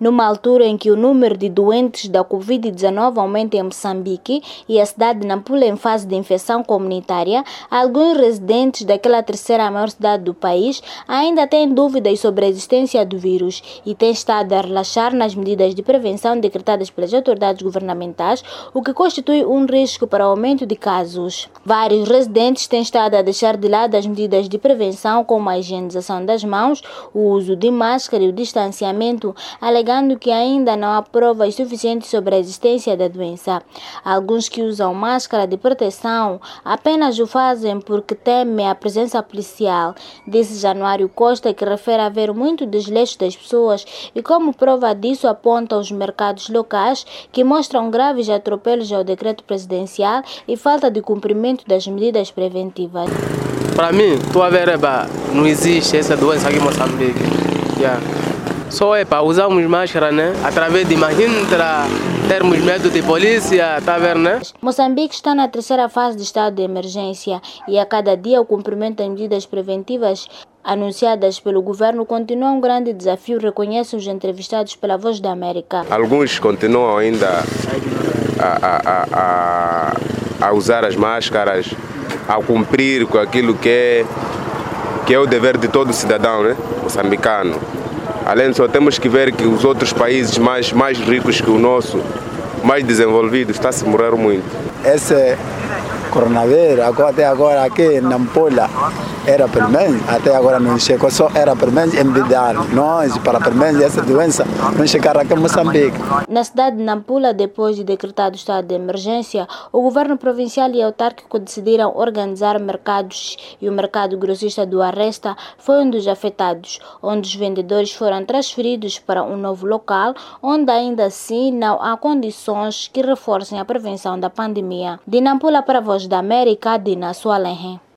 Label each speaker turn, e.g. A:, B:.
A: Numa altura em que o número de doentes da Covid-19 aumenta em Moçambique e a cidade de Nampula em fase de infecção comunitária, alguns residentes daquela terceira maior cidade do país ainda têm dúvidas sobre a existência do vírus e têm estado a relaxar nas medidas de prevenção decretadas pelas autoridades governamentais, o que constitui um risco para o aumento de casos. Vários residentes têm estado a deixar de lado as medidas de prevenção, como a higienização das mãos, o uso de máscara e o distanciamento, alegando alegando que ainda não há provas suficientes sobre a existência da doença. Alguns que usam máscara de proteção apenas o fazem porque temem a presença policial, disse Januário Costa, que refere haver muito desleixo das pessoas e como prova disso aponta os mercados locais que mostram graves atropelos ao decreto presidencial e falta de cumprimento das medidas preventivas.
B: Para mim, não existe essa doença aqui em Moçambique. Yeah. Só é para usarmos máscara, né? Através de imagina termos medo de polícia, tá vendo, né?
A: Moçambique está na terceira fase de estado de emergência e a cada dia o cumprimento das medidas preventivas anunciadas pelo governo continua um grande desafio, reconhecem os entrevistados pela Voz da América.
C: Alguns continuam ainda a, a, a, a usar as máscaras, a cumprir com aquilo que é, que é o dever de todo cidadão né? moçambicano. Além disso, temos que ver que os outros países mais, mais ricos que o nosso, mais desenvolvidos, está se morrer muito.
D: Esse coronavírus, até agora aqui na Nampula, era pelo até agora não chegou, só era pelo nós, para pelo essa doença não chegar aqui em Moçambique.
A: Na cidade de Nampula, depois de decretado o estado de emergência, o governo provincial e autárquico decidiram organizar mercados e o mercado grossista do Arresta foi um dos afetados, onde os vendedores foram transferidos para um novo local, onde ainda assim não há condições que reforcem a prevenção da pandemia. De Nampula para a Voz da América, Dina Sualenhe.